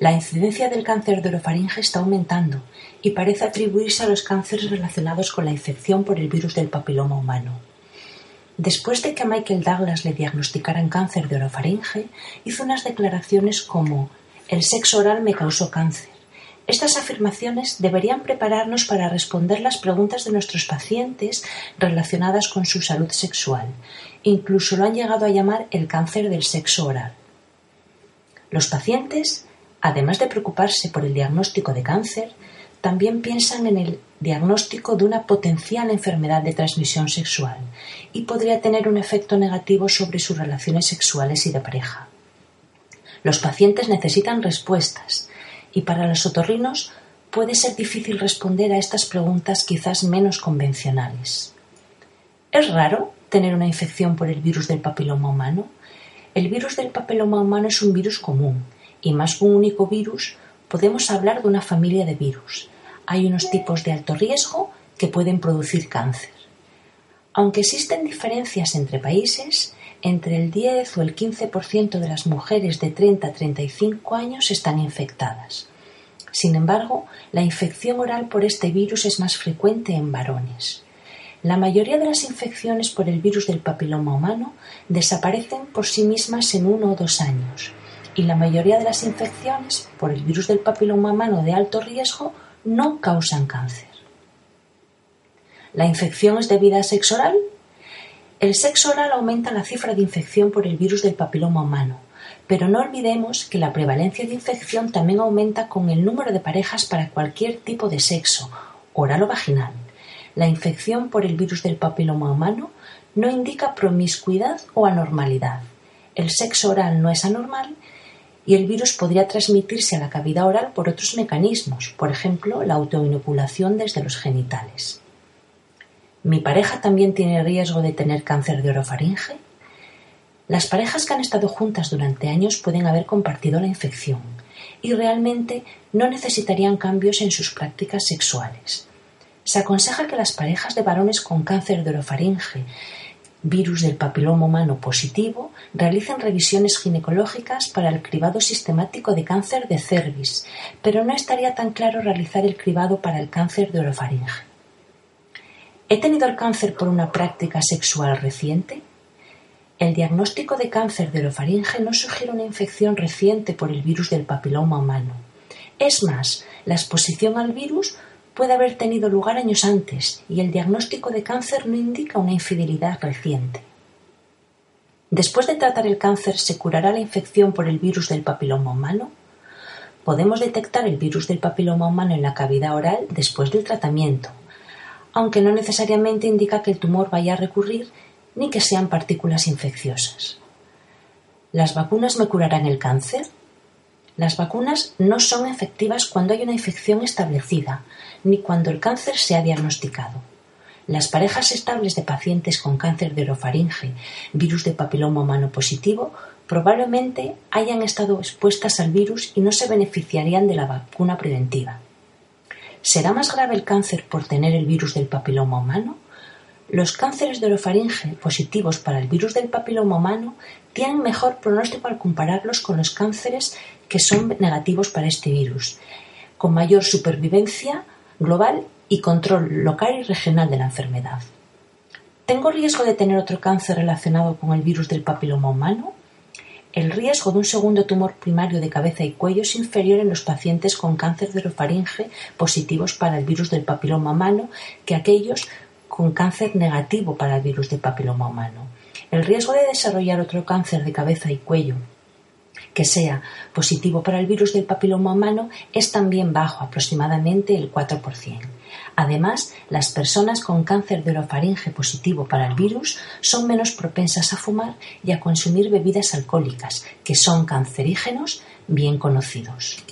La incidencia del cáncer de orofaringe está aumentando y parece atribuirse a los cánceres relacionados con la infección por el virus del papiloma humano. Después de que a Michael Douglas le diagnosticaran cáncer de orofaringe, hizo unas declaraciones como el sexo oral me causó cáncer. Estas afirmaciones deberían prepararnos para responder las preguntas de nuestros pacientes relacionadas con su salud sexual. Incluso lo han llegado a llamar el cáncer del sexo oral. Los pacientes, además de preocuparse por el diagnóstico de cáncer, también piensan en el diagnóstico de una potencial enfermedad de transmisión sexual y podría tener un efecto negativo sobre sus relaciones sexuales y de pareja. Los pacientes necesitan respuestas y para los otorrinos puede ser difícil responder a estas preguntas quizás menos convencionales. ¿Es raro tener una infección por el virus del papiloma humano? El virus del papiloma humano es un virus común y más que un único virus podemos hablar de una familia de virus. Hay unos tipos de alto riesgo que pueden producir cáncer. Aunque existen diferencias entre países, entre el 10 o el 15% de las mujeres de 30 a 35 años están infectadas. Sin embargo, la infección oral por este virus es más frecuente en varones. La mayoría de las infecciones por el virus del papiloma humano desaparecen por sí mismas en uno o dos años y la mayoría de las infecciones por el virus del papiloma humano de alto riesgo no causan cáncer. ¿La infección es debida a sexo oral? El sexo oral aumenta la cifra de infección por el virus del papiloma humano, pero no olvidemos que la prevalencia de infección también aumenta con el número de parejas para cualquier tipo de sexo, oral o vaginal. La infección por el virus del papiloma humano no indica promiscuidad o anormalidad. El sexo oral no es anormal y el virus podría transmitirse a la cavidad oral por otros mecanismos, por ejemplo, la autoinoculación desde los genitales. ¿Mi pareja también tiene riesgo de tener cáncer de orofaringe? Las parejas que han estado juntas durante años pueden haber compartido la infección y realmente no necesitarían cambios en sus prácticas sexuales. Se aconseja que las parejas de varones con cáncer de orofaringe virus del papiloma humano positivo realicen revisiones ginecológicas para el cribado sistemático de cáncer de cervix, pero no estaría tan claro realizar el cribado para el cáncer de orofaringe. ¿He tenido el cáncer por una práctica sexual reciente? El diagnóstico de cáncer de orofaringe no sugiere una infección reciente por el virus del papiloma humano. Es más, la exposición al virus puede haber tenido lugar años antes y el diagnóstico de cáncer no indica una infidelidad reciente. Después de tratar el cáncer, ¿se curará la infección por el virus del papiloma humano? Podemos detectar el virus del papiloma humano en la cavidad oral después del tratamiento, aunque no necesariamente indica que el tumor vaya a recurrir ni que sean partículas infecciosas. ¿Las vacunas me curarán el cáncer? Las vacunas no son efectivas cuando hay una infección establecida, ni cuando el cáncer se ha diagnosticado. Las parejas estables de pacientes con cáncer de orofaringe, virus de papiloma humano positivo, probablemente hayan estado expuestas al virus y no se beneficiarían de la vacuna preventiva. ¿Será más grave el cáncer por tener el virus del papiloma humano? Los cánceres de orofaringe positivos para el virus del papiloma humano tienen mejor pronóstico al compararlos con los cánceres que son negativos para este virus, con mayor supervivencia global y control local y regional de la enfermedad. ¿Tengo riesgo de tener otro cáncer relacionado con el virus del papiloma humano? El riesgo de un segundo tumor primario de cabeza y cuello es inferior en los pacientes con cáncer de orofaringe positivos para el virus del papiloma humano que aquellos con cáncer negativo para el virus del papiloma humano. El riesgo de desarrollar otro cáncer de cabeza y cuello que sea positivo para el virus del papiloma humano es también bajo, aproximadamente el 4%. Además, las personas con cáncer de orofaringe positivo para el virus son menos propensas a fumar y a consumir bebidas alcohólicas, que son cancerígenos bien conocidos.